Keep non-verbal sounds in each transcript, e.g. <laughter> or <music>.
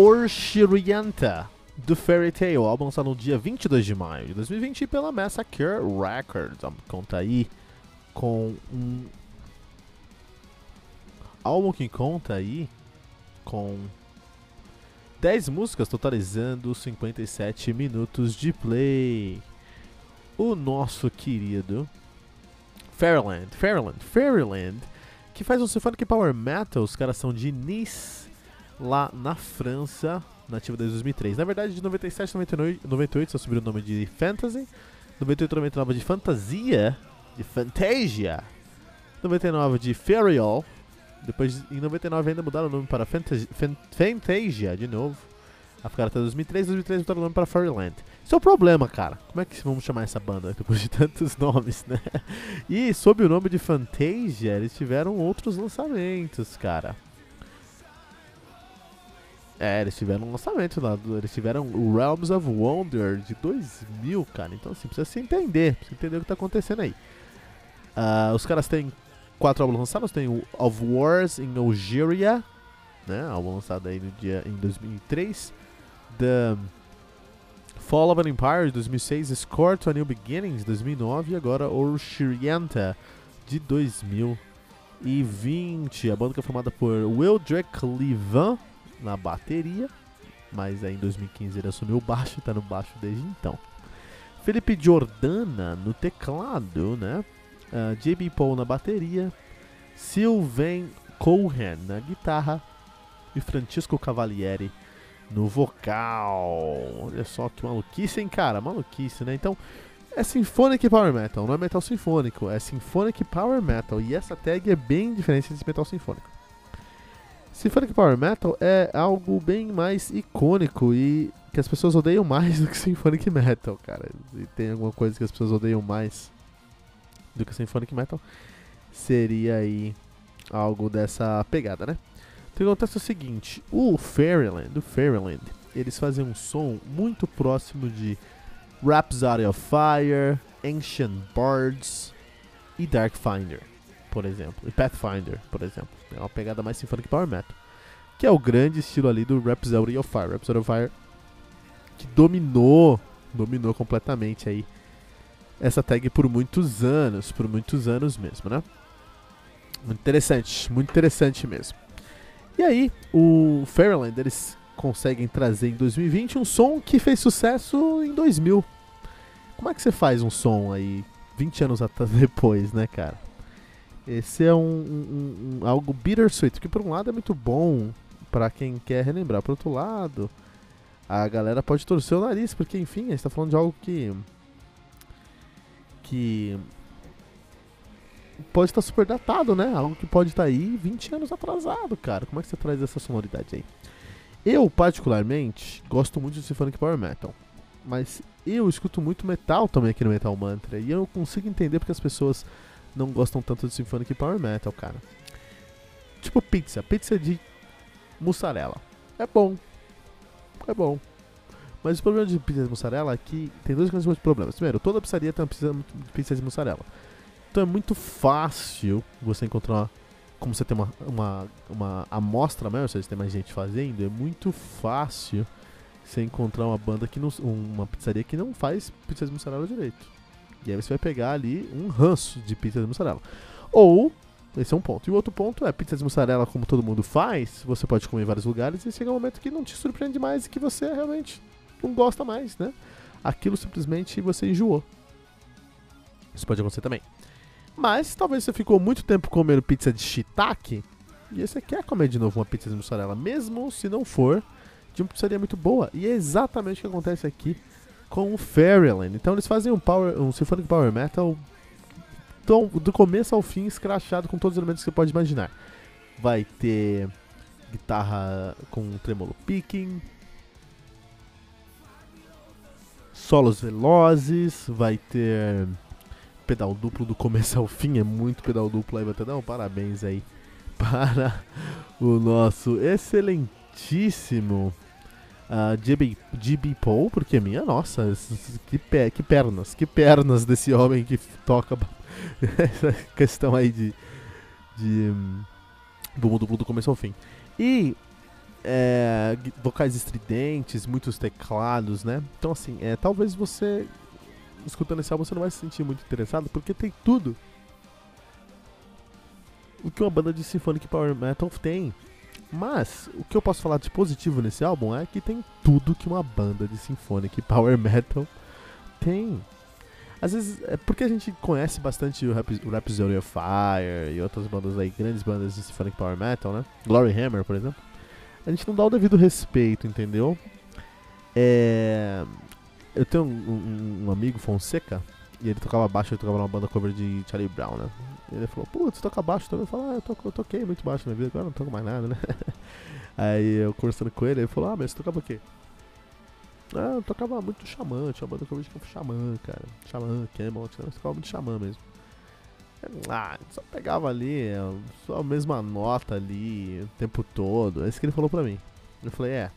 Orchirienta, do Fairy Tail, álbum lançado no dia 22 de maio de 2020 pela Massacre Records. Conta aí com um álbum que conta aí com 10 músicas totalizando 57 minutos de play. O nosso querido Fairyland, Fairyland, Fairyland, que faz um symphonic power metal, os caras são de Nice lá na França, nativa desde 2003. Na verdade, de 97 a 98 só subiu o nome de Fantasy, 98 a 99 de Fantasia, de Fantasia, 99 de Fairyall, depois em 99 ainda mudaram o nome para Fantasia, Fantasia de novo. A ficar até 2003, 2003 mudaram o nome para Fairyland. Isso é o problema, cara. Como é que vamos chamar essa banda depois de <laughs> tantos nomes, né? E sob o nome de Fantasia, eles tiveram outros lançamentos, cara. É, eles tiveram um lançamento lá, eles tiveram o Realms of Wonder de 2000, cara. Então, assim, precisa se entender, precisa entender o que tá acontecendo aí. Uh, os caras têm quatro álbuns lançados, tem o Of Wars in Algeria, né, álbum lançado aí no dia, em 2003. The Fall of an Empire de 2006, Score to a New Beginnings de 2009 e agora Orchirienta de 2020. A banda que é formada por Will Drake Levan na bateria, mas aí em 2015 ele assumiu o baixo, tá no baixo desde então. Felipe Jordana no teclado, né? Uh, ah, JB Paul na bateria, Sylvain Cohen na guitarra e Francisco Cavalieri no vocal. Olha só que maluquice, hein, cara? Maluquice, né? Então, é Symphonic Power Metal, não é metal sinfônico, é Symphonic Power Metal. E essa tag é bem diferente desse metal sinfônico. Symphonic Power Metal é algo bem mais icônico e que as pessoas odeiam mais do que <laughs> Symphonic Metal, cara. E tem alguma coisa que as pessoas odeiam mais do que Symphonic Metal, seria aí algo dessa pegada, né? Então acontece o seguinte, o Fairyland, o Fairyland, eles fazem um som muito próximo de Rhapsody of Fire, Ancient Bards e Darkfinder por exemplo, e Pathfinder, por exemplo. É uma pegada mais Symphonic Power Metal. Que é o grande estilo ali do Rhapsody of Fire. Rhapsody of Fire que dominou, dominou completamente aí essa tag por muitos anos, por muitos anos mesmo, né? Muito interessante, muito interessante mesmo. E aí, o Fairyland, eles conseguem trazer em 2020 um som que fez sucesso em 2000. Como é que você faz um som aí 20 anos <laughs> depois, né, cara? Esse é um, um, um, algo bittersweet, que por um lado é muito bom para quem quer relembrar, por outro lado, a galera pode torcer o nariz, porque enfim, a gente tá falando de algo que que pode estar tá super datado, né? Algo que pode estar tá aí 20 anos atrasado, cara. Como é que você traz essa sonoridade aí? Eu, particularmente, gosto muito de Symphonic Power Metal. Mas eu escuto muito metal também aqui no Metal Mantra. E eu consigo entender porque as pessoas não gostam tanto de Symphonic Power Metal, cara. Tipo pizza, pizza de mussarela. É bom. É bom. Mas o problema de pizza de mussarela é que tem dois grandes problemas. Primeiro, toda pizzaria tem uma pizza, de mussarela. Então é muito fácil você encontrar como você tem uma, uma, uma amostra maior, ou seja, tem mais gente fazendo, é muito fácil você encontrar uma banda que não. uma pizzaria que não faz pizza de mussarela direito. E aí você vai pegar ali um ranço de pizza de mussarela. Ou, esse é um ponto. E o outro ponto é, pizza de mussarela, como todo mundo faz, você pode comer em vários lugares e chega um momento que não te surpreende mais e que você realmente não gosta mais, né? Aquilo simplesmente você enjoou. Isso pode acontecer também. Mas talvez você ficou muito tempo comendo pizza de shiitake e você quer comer de novo uma pizza de mussarela, mesmo se não for de uma pizzaria muito boa. E é exatamente o que acontece aqui com o Fairyland. Então eles fazem um, power, um Symphonic Power Metal tão, do começo ao fim escrachado com todos os elementos que você pode imaginar. Vai ter guitarra com tremolo picking, solos velozes, vai ter pedal duplo do começo ao fim, é muito pedal duplo aí, um parabéns aí <laughs> para o nosso excelentíssimo uh, GB, GB Paul, porque minha nossa, que, pe que pernas, que pernas desse homem que toca essa <laughs> questão aí de, de um, do duplo do começo ao fim. E é, vocais estridentes, muitos teclados, né? Então assim, é, talvez você escutando esse álbum você não vai se sentir muito interessado porque tem tudo o que uma banda de symphonic power metal tem. Mas o que eu posso falar de positivo nesse álbum é que tem tudo que uma banda de symphonic power metal tem. Às vezes é porque a gente conhece bastante o, Rap o Rhapsody of Fire e outras bandas aí, grandes bandas de symphonic power metal, né? Glory Hammer, por exemplo. A gente não dá o devido respeito, entendeu? É... Eu tenho um, um, um amigo, Fonseca, e ele tocava baixo, ele tocava numa banda cover de Charlie Brown, né? E ele falou, putz, toca baixo também. Eu falei, ah, eu, toco, eu toquei muito baixo na vida, agora não toco mais nada, né? <laughs> Aí eu conversando com ele, ele falou, ah, mas você tocava o quê? Ah, eu tocava muito xamã, tinha uma banda cover de xamã, cara. Xamã, Camel, eu tocava muito xamã mesmo. Ah, só pegava ali, é, só a mesma nota ali o tempo todo. É isso que ele falou pra mim. Eu falei, é,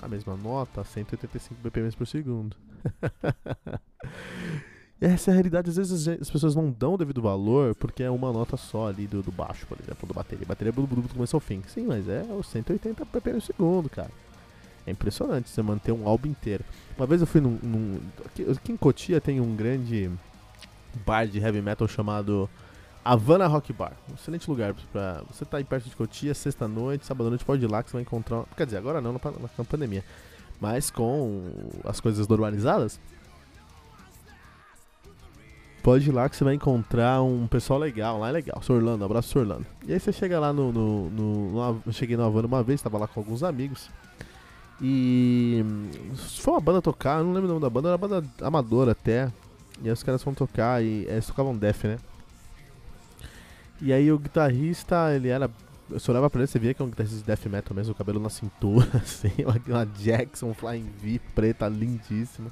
a mesma nota, 185 BPM por segundo. <laughs> essa é a realidade, às vezes as pessoas não dão o devido valor porque é uma nota só ali do, do baixo, por exemplo, do bateria. Bateria do, começo ao fim. Sim, mas é os 180 ppm segundo, cara. É impressionante você manter um álbum inteiro. Uma vez eu fui num. num aqui, aqui em Cotia tem um grande bar de heavy metal chamado Havana Rock Bar. Um excelente lugar pra. Você tá aí perto de Cotia, sexta-noite, sábado-noite, pode ir lá que você vai encontrar. Quer dizer, agora não, na pandemia. Mas com as coisas normalizadas, pode ir lá que você vai encontrar um pessoal legal, lá é legal, Sr. Orlando, abraço Sr. Orlando. E aí você chega lá no, no, no, no eu cheguei no Havana uma vez, tava lá com alguns amigos. E foi uma banda tocar, eu não lembro o nome da banda, era uma banda amadora até. E aí os caras foram tocar e eles tocavam Def, né? E aí o guitarrista, ele era. Só olhava pra ele, você via que é um guitarrista de death metal mesmo, o cabelo na cintura, <laughs> assim, uma, uma Jackson Flying V preta, lindíssima.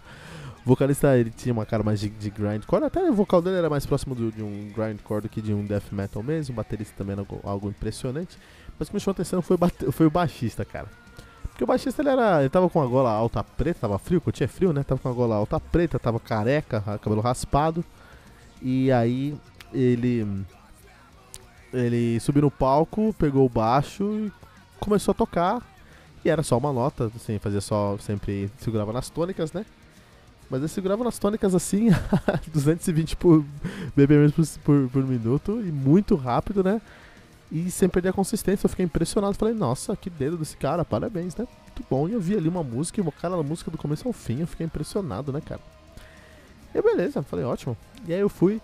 O vocalista, ele tinha uma cara mais de, de grindcore, até o vocal dele era mais próximo do, de um grindcore do que de um death metal mesmo, o baterista também era algo, algo impressionante. Mas o que me chamou a atenção foi, foi o baixista, cara. Porque o baixista, ele era, ele tava com a gola alta preta, tava frio, porque tinha frio, né? Tava com a gola alta preta, tava careca, cabelo raspado. E aí, ele... Ele subiu no palco, pegou o baixo e começou a tocar. E era só uma nota, assim, fazia só, sempre segurava nas tônicas, né? Mas ele segurava nas tônicas assim, <laughs> 220 por BPM por, por, por, minuto e muito rápido, né? E sem perder a consistência. Eu fiquei impressionado. Falei, nossa, que dedo desse cara, parabéns, né? Muito bom. E eu vi ali uma música e o cara música do começo ao fim. Eu fiquei impressionado, né, cara? E beleza, falei, ótimo. E aí eu fui.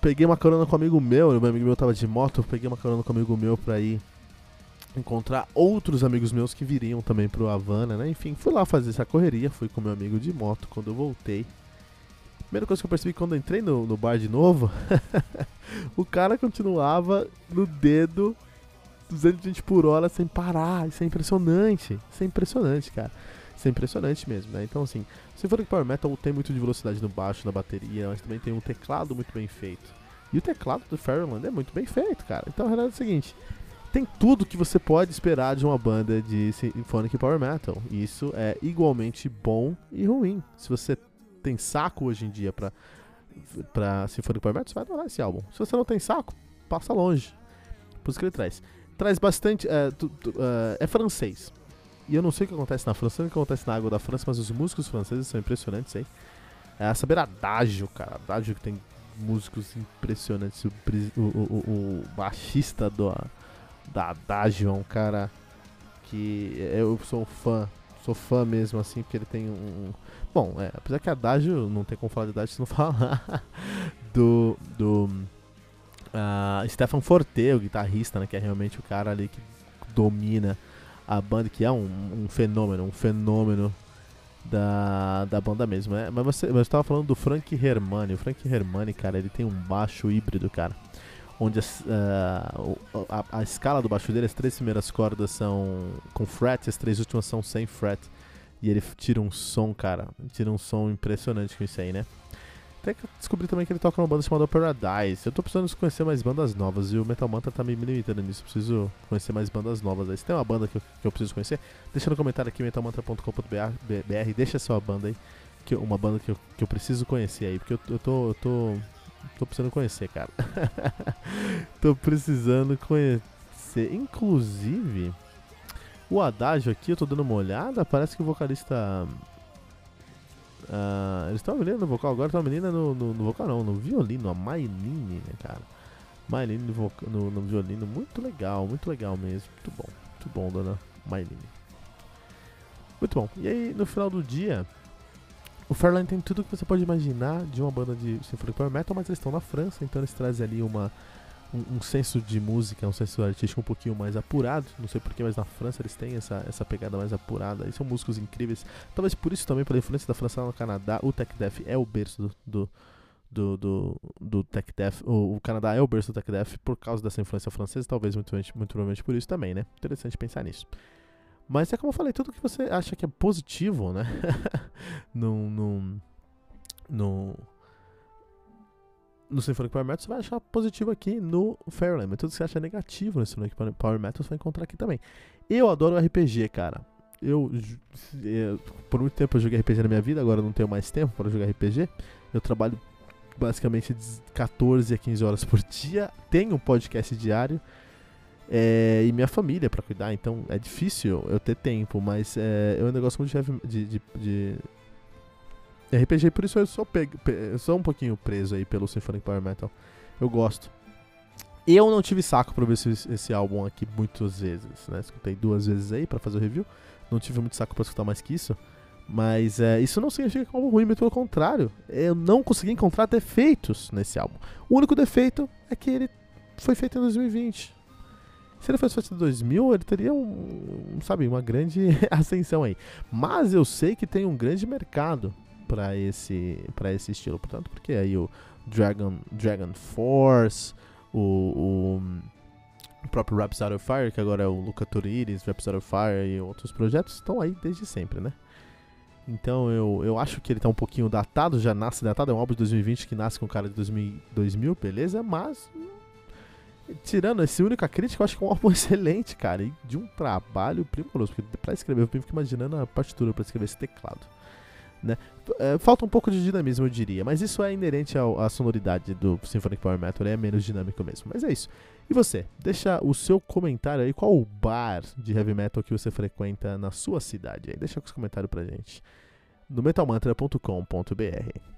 Peguei uma carona com um amigo meu, meu amigo meu tava de moto, peguei uma carona com um amigo meu pra ir encontrar outros amigos meus que viriam também pro Havana, né? Enfim, fui lá fazer essa correria, fui com meu amigo de moto. Quando eu voltei, primeira coisa que eu percebi quando eu entrei no, no bar de novo, <laughs> o cara continuava no dedo 220 por hora sem parar. Isso é impressionante. Isso é impressionante, cara. Isso é impressionante mesmo, né? Então, assim, for que Power Metal tem muito de velocidade no baixo, na bateria, mas também tem um teclado muito bem feito. E o teclado do Fairland é muito bem feito, cara. Então, a realidade é o seguinte: tem tudo que você pode esperar de uma banda de Symphonic Power Metal. E isso é igualmente bom e ruim. Se você tem saco hoje em dia pra, pra Symphonic Power Metal, você vai adorar esse álbum. Se você não tem saco, passa longe. Por isso que ele traz. Traz bastante. É, tu, tu, uh, é francês. E eu não sei o que acontece na França, não sei o que acontece na água da França, mas os músicos franceses são impressionantes aí. É saber adágio, cara. Adágio que tem músicos impressionantes. O, o, o, o baixista do, da Adagio, é um cara que eu sou um fã, sou fã mesmo, assim, porque ele tem um. Bom, é, apesar que a Adagio não tem como falar de Adagio se não <laughs> falar do. do uh, Stefan Forte, o guitarrista, né, que é realmente o cara ali que domina a banda, que é um, um fenômeno, um fenômeno da, da banda mesmo. Né? Mas você, você estava falando do Frank Hermani. O Frank Hermani, cara, ele tem um baixo híbrido, cara onde a, a, a, escala do baixo dele, as três primeiras cordas são com fret, as três últimas são sem fret. E ele tira um som, cara, tira um som impressionante com isso aí, né? Até que eu descobri também que ele toca numa banda chamada Paradise. Eu tô precisando conhecer mais bandas novas e o Metal Mantra tá me limitando nisso. preciso conhecer mais bandas novas aí. Se tem uma banda que eu, que eu preciso conhecer, deixa no comentário aqui metalmantra.com.br. Deixa sua banda aí. Que, uma banda que eu, que eu preciso conhecer aí. Porque eu, eu tô. Eu tô Tô precisando conhecer, cara. <laughs> Tô precisando conhecer. Inclusive, o Adágio aqui, eu tô dando uma olhada, parece que o vocalista. Uh, eles estão uma menina no vocal agora, tá uma menina no, no, no, vocal não, no violino, a Mailine, né, cara? Mailine no, no, no, violino, muito legal, muito legal mesmo. Muito bom, muito bom, dona Mailine. Muito bom. E aí, no final do dia, o Fairline tem tudo que você pode imaginar de uma banda de Symphonic Power Metal, mas eles estão na França, então eles trazem ali uma, um, um, senso de música, um senso artístico um pouquinho mais apurado. Não sei porquê, mas na França eles têm essa, essa pegada mais apurada. E são músicos incríveis. Talvez por isso também, pela influência da França no Canadá, o Tech Death é o berço do, do do, do, do Tech Death, o, o, Canadá é o berço do Tech Death por causa dessa influência francesa, talvez muito, muito provavelmente por isso também, né? Interessante pensar nisso. Mas é como eu falei, tudo que você acha que é positivo, né? no, no, no, no Symphonic Power Metal, você vai achar positivo aqui no Fairyland. Mas tudo que você acha negativo no Symphonic Power Metal, você vai encontrar aqui também. Eu adoro RPG, cara. Eu, eu, por muito tempo eu joguei RPG na minha vida, agora não tenho mais tempo para jogar RPG. Eu trabalho basicamente de 14 a 15 horas por dia. Tenho um podcast diário é, e minha família para cuidar, então é difícil eu ter tempo, mas é, eu negócio muito de, de, de, de RPG, por isso eu sou, eu sou um pouquinho preso aí pelo Symphonic Power Metal. Eu gosto. Eu não tive saco pra ver esse, esse álbum aqui muitas vezes, né? Escutei duas vezes aí para fazer o review. Não tive muito saco pra escutar mais que isso. Mas é, isso não significa que é um álbum ruim, muito pelo contrário. Eu não consegui encontrar defeitos nesse álbum. O único defeito é que ele foi feito em 2020. Se ele fosse feito em 2000, ele teria um, sabe, uma grande <laughs> ascensão aí. Mas eu sei que tem um grande mercado para esse para esse estilo, portanto, porque aí o Dragon Dragon Force, o, o, o próprio of Fire, que agora é o Luca Turiris, of Fire e outros projetos estão aí desde sempre, né? Então eu, eu acho que ele tá um pouquinho datado, já nasce datado, é um álbum de 2020 que nasce com cara de 2000, 2000 beleza, mas tirando esse única crítica, eu acho que é um álbum <laughs> excelente, cara. E de um trabalho primoroso. Porque pra escrever, eu fico imaginando a partitura pra escrever esse teclado. Né? É, falta um pouco de dinamismo, eu diria. Mas isso é inerente à sonoridade do Symphonic Power Metal. É menos dinâmico mesmo. Mas é isso. E você? Deixa o seu comentário aí. Qual o bar de heavy metal que você frequenta na sua cidade? Aí deixa os comentários pra gente. No metalmantra.com.br